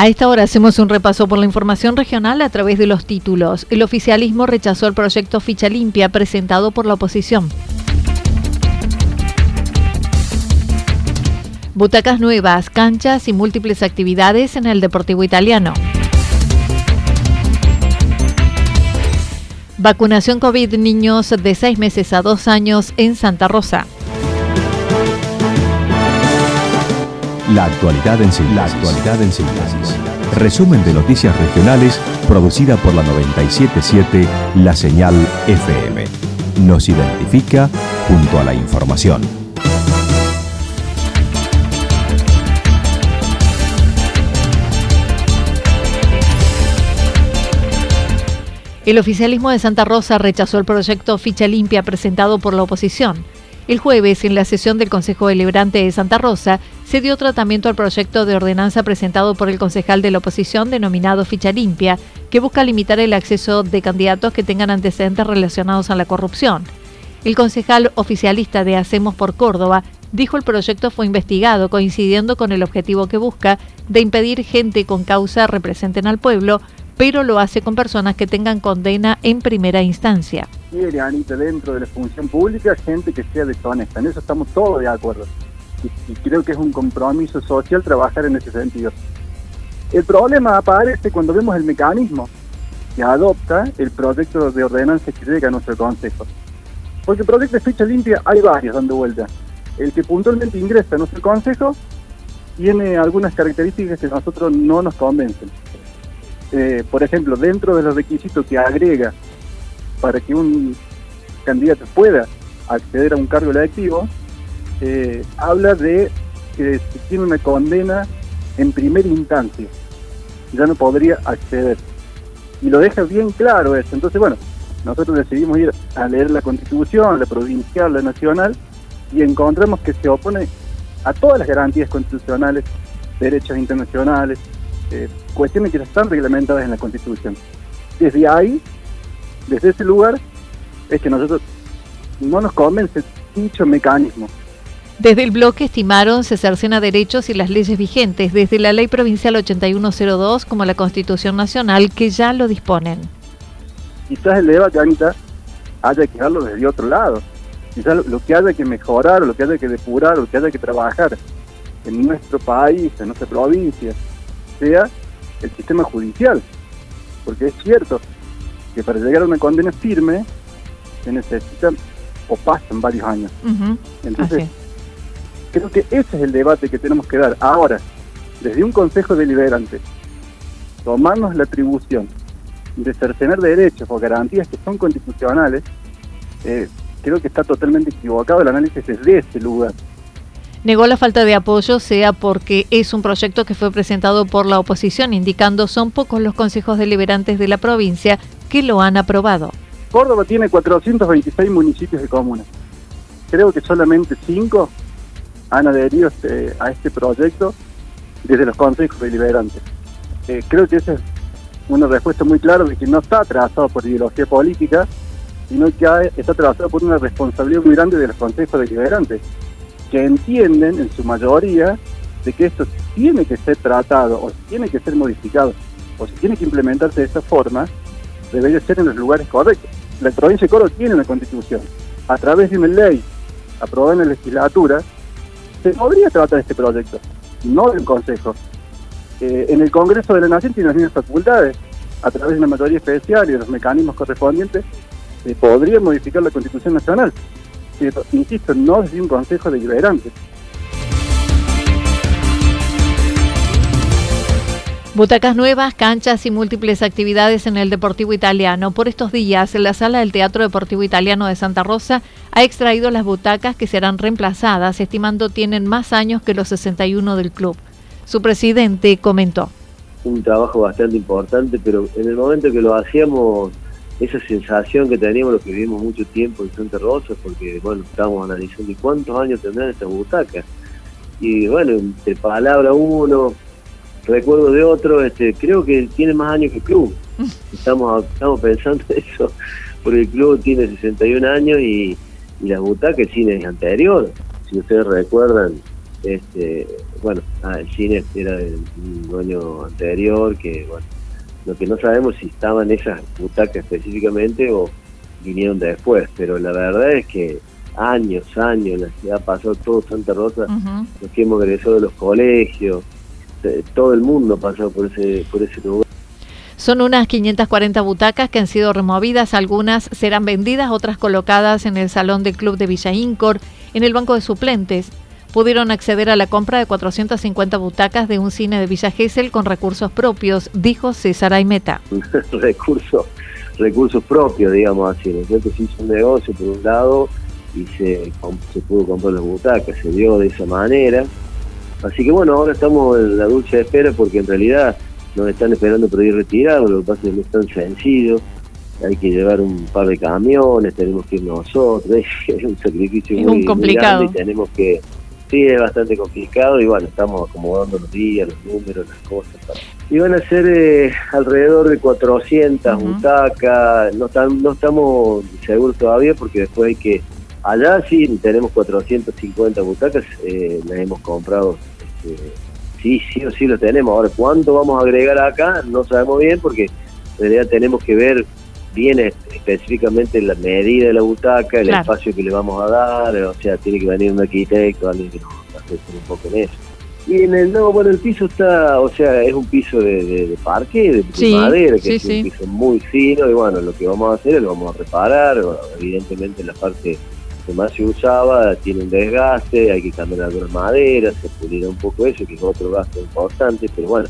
A esta hora hacemos un repaso por la información regional a través de los títulos. El oficialismo rechazó el proyecto Ficha Limpia presentado por la oposición. Butacas nuevas, canchas y múltiples actividades en el Deportivo Italiano. Vacunación COVID niños de 6 meses a 2 años en Santa Rosa. La actualidad en síntesis. La actualidad en síntesis. Resumen de noticias regionales producida por la 977 La Señal FM. Nos identifica junto a la información. El oficialismo de Santa Rosa rechazó el proyecto Ficha Limpia presentado por la oposición. El jueves, en la sesión del Consejo Deliberante de Santa Rosa, se dio tratamiento al proyecto de ordenanza presentado por el concejal de la oposición denominado Ficha Limpia, que busca limitar el acceso de candidatos que tengan antecedentes relacionados a la corrupción. El concejal oficialista de Hacemos por Córdoba dijo el proyecto fue investigado coincidiendo con el objetivo que busca de impedir gente con causa representen al pueblo, pero lo hace con personas que tengan condena en primera instancia. Quiere, Anita, dentro de la función pública, gente que sea deshonesta. En eso estamos todos de acuerdo y, creo que es un compromiso social trabajar en ese sentido. El problema aparece cuando vemos el mecanismo que adopta el proyecto de ordenanza que llega a nuestro Consejo. Porque el proyecto de ficha limpia hay varios dando vuelta. El que puntualmente ingresa a nuestro Consejo tiene algunas características que a nosotros no nos convencen. Eh, por ejemplo, dentro de los requisitos que agrega para que un candidato pueda acceder a un cargo electivo, eh, habla de que tiene una condena en primera instancia, ya no podría acceder. Y lo deja bien claro eso. Entonces, bueno, nosotros decidimos ir a leer la constitución, la provincial, la nacional, y encontramos que se opone a todas las garantías constitucionales, derechos internacionales, eh, cuestiones que ya están reglamentadas en la constitución. Desde ahí, desde ese lugar, es que nosotros no nos convence dicho mecanismo. Desde el bloque estimaron se cercena derechos y las leyes vigentes, desde la Ley Provincial 8102 como la Constitución Nacional, que ya lo disponen. Quizás el debate, Anita, haya que darlo desde otro lado. Quizás lo que haya que mejorar, o lo que haya que depurar, o lo que haya que trabajar en nuestro país, en nuestra provincia, sea el sistema judicial. Porque es cierto que para llegar a una condena firme se necesitan o pasan varios años. Entonces, Creo que ese es el debate que tenemos que dar ahora, desde un Consejo Deliberante, tomarnos la atribución de cercenar derechos o garantías que son constitucionales, eh, creo que está totalmente equivocado el análisis desde ese lugar. Negó la falta de apoyo, sea porque es un proyecto que fue presentado por la oposición, indicando son pocos los consejos deliberantes de la provincia que lo han aprobado. Córdoba tiene 426 municipios de comunas. Creo que solamente 5 han adherido este, a este proyecto desde los consejos deliberantes. Eh, creo que esa es una respuesta muy clara de que no está trazado por ideología política, sino que está trazado por una responsabilidad muy grande de los consejos deliberantes. que entienden en su mayoría de que esto tiene que ser tratado o tiene que ser modificado o si tiene que implementarse de esta forma, debería ser en los lugares correctos. La provincia de Córdoba tiene una constitución. A través de una ley aprobada en la legislatura, se podría tratar este proyecto, no del Consejo. Eh, en el Congreso de la Nación tiene las mismas facultades. A través de una mayoría especial y de los mecanismos correspondientes, se podría modificar la Constitución Nacional. insisto, no desde un Consejo deliberante. Butacas nuevas, canchas y múltiples actividades en el Deportivo Italiano. Por estos días, la sala del Teatro Deportivo Italiano de Santa Rosa ha extraído las butacas que serán reemplazadas, estimando tienen más años que los 61 del club. Su presidente comentó. Un trabajo bastante importante, pero en el momento que lo hacíamos, esa sensación que teníamos los que vivimos mucho tiempo en Santa Rosa, porque bueno, estábamos analizando cuántos años tendrán estas butacas. Y bueno, de palabra uno, recuerdo de otro, este, creo que tiene más años que el club. Estamos, estamos pensando eso, porque el club tiene 61 años y, y las butacas, el cine es anterior. Si ustedes recuerdan, este, bueno, ah, el cine era del año anterior, que bueno, lo que no sabemos si estaban esas butacas específicamente o vinieron después, pero la verdad es que años, años, la ciudad pasó todo Santa Rosa, los que hemos egresado de los colegios, todo el mundo pasó por ese, por ese lugar. Son unas 540 butacas que han sido removidas, algunas serán vendidas, otras colocadas en el salón del club de Villa Incor, en el banco de suplentes. Pudieron acceder a la compra de 450 butacas de un cine de Villa Gesell con recursos propios, dijo César Aimeta. recursos, recursos propios, digamos así. ¿no? Se hizo un negocio por un lado y se, se pudo comprar las butacas, se dio de esa manera Así que bueno, ahora estamos en la dulce espera porque en realidad nos están esperando para ir retirados, lo que pasa es que no es tan sencillo, hay que llevar un par de camiones, tenemos que ir nosotros, es un sacrificio muy, complicado. grande y tenemos que, sí, es bastante complicado y bueno, estamos acomodando los días, los números, las cosas. Y van a ser eh, alrededor de 400 butacas, no, no estamos seguros todavía porque después hay que Allá sí tenemos 450 butacas, eh, las hemos comprado. Este, sí, sí o sí lo tenemos. Ahora, ¿cuánto vamos a agregar acá? No sabemos bien porque en realidad tenemos que ver bien específicamente la medida de la butaca, el espacio que le vamos a dar, o sea, tiene que venir un arquitecto, alguien que nos asesore un poco en eso. Y en el nuevo, bueno, el piso está, o sea, es un piso de, parque, de, madera, que es un piso muy fino, y bueno, lo que vamos a hacer es lo vamos a reparar, evidentemente en la parte más se usaba tiene un desgaste, hay que cambiar algunas maderas, se pulirá un poco eso, que es otro gasto importante, pero bueno,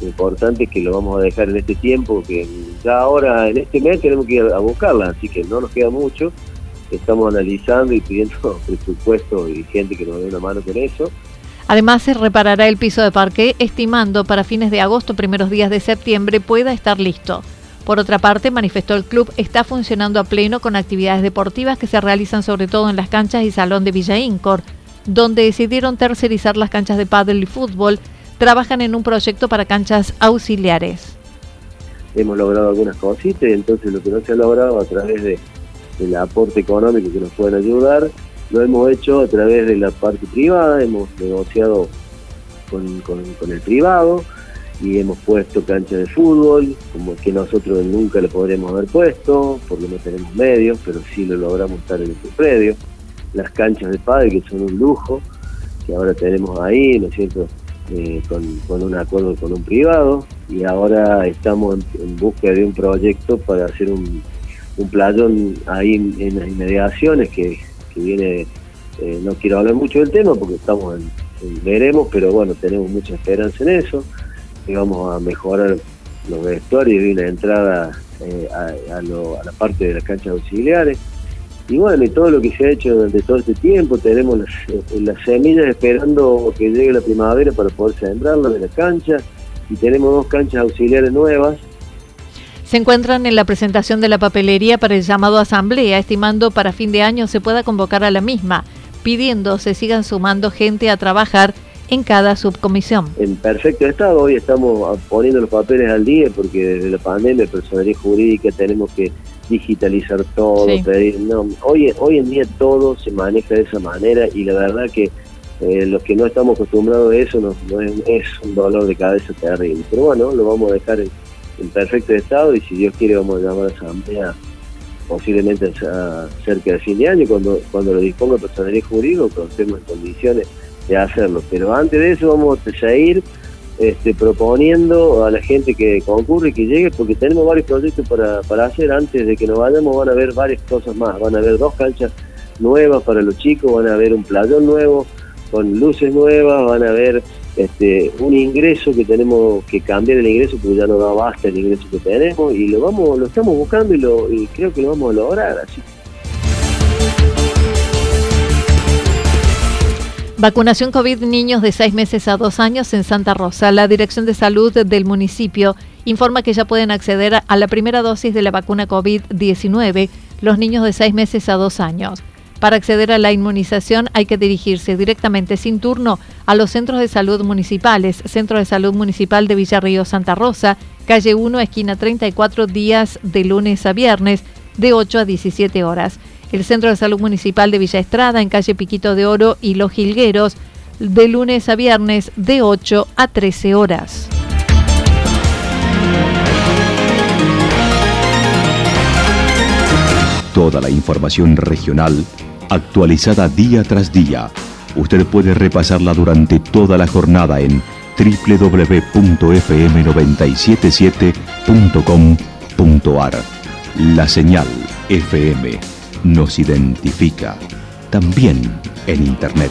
lo importante es que lo vamos a dejar en este tiempo, que ya ahora en este mes tenemos que ir a buscarla, así que no nos queda mucho, estamos analizando y pidiendo presupuesto y gente que nos dé una mano con eso. Además, se reparará el piso de parque, estimando para fines de agosto, primeros días de septiembre, pueda estar listo. Por otra parte, manifestó el club está funcionando a pleno con actividades deportivas que se realizan sobre todo en las canchas y salón de Villa Incor, donde decidieron tercerizar las canchas de pádel y fútbol. Trabajan en un proyecto para canchas auxiliares. Hemos logrado algunas cositas, entonces lo que no se ha logrado a través de, del aporte económico que nos pueden ayudar, lo hemos hecho a través de la parte privada, hemos negociado con el privado, y hemos puesto cancha de fútbol, como que nosotros nunca le podríamos haber puesto, porque no tenemos medios, pero sí lo logramos estar en este predio. Las canchas de padre, que son un lujo, que ahora tenemos ahí, ¿no es cierto?, eh, con, un acuerdo con un privado, y ahora estamos en, busca de un proyecto para hacer un, un playón ahí en, las inmediaciones, que, viene, eh, no quiero hablar mucho del tema, porque estamos en veremos, pero bueno, tenemos mucha esperanza en eso vamos a mejorar los vestuarios y una entrada eh, a, la parte de las canchas auxiliares. Y bueno, y todo lo que se ha hecho durante todo este tiempo, tenemos las, eh, semillas esperando que llegue la primavera para poder sembrarlas de la cancha, y tenemos dos canchas auxiliares nuevas. Se encuentran en la presentación de la papelería para el llamado asamblea, estimando para fin de año se pueda convocar a la misma, pidiendo se sigan sumando gente a trabajar en cada subcomisión. En perfecto estado, hoy estamos poniendo los papeles al día porque desde la pandemia, personalidad jurídica, tenemos que digitalizar todo, pedir, no, hoy, hoy en día todo se maneja de esa manera y la verdad que eh, los que no estamos acostumbrados a eso no, es, un dolor de cabeza terrible. Pero bueno, lo vamos a dejar en, perfecto estado y si Dios quiere vamos a llamar a asamblea posiblemente cerca de fin de año cuando cuando lo disponga personalidad jurídico cuando estemos en condiciones de hacerlo. Pero antes de eso vamos a seguir este, proponiendo a la gente que concurre y que llegue, porque tenemos varios proyectos para, para hacer. Antes de que nos vayamos van a haber varias cosas más. Van a haber dos canchas nuevas para los chicos, van a haber un playón nuevo con luces nuevas, van a haber este, un ingreso que tenemos que cambiar el ingreso porque ya no da basta el ingreso que tenemos y lo vamos lo estamos buscando y, lo, y creo que lo vamos a lograr así Vacunación COVID niños de 6 meses a 2 años en Santa Rosa. La Dirección de Salud del municipio informa que ya pueden acceder a la primera dosis de la vacuna COVID-19 los niños de 6 meses a 2 años. Para acceder a la inmunización hay que dirigirse directamente sin turno a los centros de salud municipales, Centro de Salud Municipal de Villarrío Santa Rosa, calle 1, esquina 34, días de lunes a viernes, de 8 a 17 horas el Centro de Salud Municipal de Villa Estrada, en calle Piquito de Oro y Los Gilgueros, de lunes a viernes de 8 a 13 horas. Toda la información regional actualizada día tras día. Usted puede repasarla durante toda la jornada en www.fm977.com.ar. La señal FM nos identifica, también en Internet.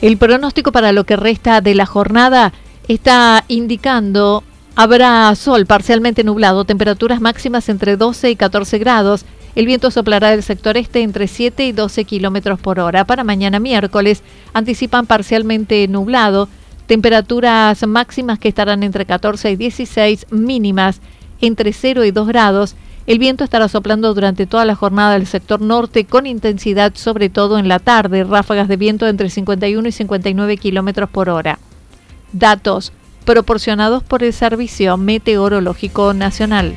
El pronóstico para lo que resta de la jornada está indicando habrá sol parcialmente nublado, temperaturas máximas entre 12 y 14 grados el viento soplará del sector este entre 7 y 12 kilómetros por hora. Para mañana miércoles anticipan parcialmente nublado, temperaturas máximas que estarán entre 14 y 16, mínimas entre 0 y 2 grados. El viento estará soplando durante toda la jornada del sector norte con intensidad sobre todo en la tarde, ráfagas de viento entre 51 y 59 kilómetros por hora. Datos proporcionados por el Servicio Meteorológico Nacional.